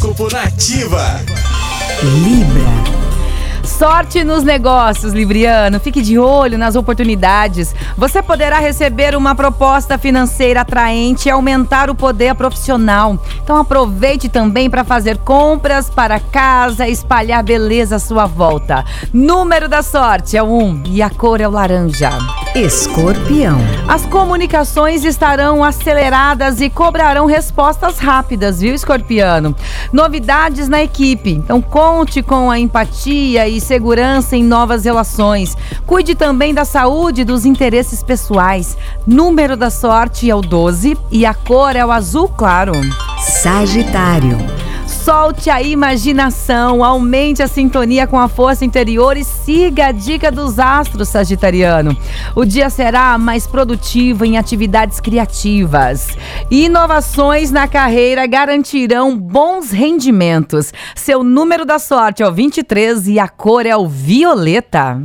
Horóscopo Nativa. Libra. Sorte nos negócios, Libriano. Fique de olho nas oportunidades. Você poderá receber uma proposta financeira atraente e aumentar o poder profissional. Então aproveite também para fazer compras para casa espalhar beleza à sua volta. Número da sorte é o 1 e a cor é o laranja. Escorpião. As comunicações estarão aceleradas e cobrarão respostas rápidas, viu, Escorpiano? Novidades na equipe. Então conte com a empatia e segurança em novas relações. Cuide também da saúde e dos interesses pessoais. Número da sorte é o 12 e a cor é o azul claro. Sagitário. Solte a imaginação, aumente a sintonia com a força interior e siga a dica dos astros, Sagitariano. O dia será mais produtivo em atividades criativas. Inovações na carreira garantirão bons rendimentos. Seu número da sorte é o 23 e a cor é o violeta.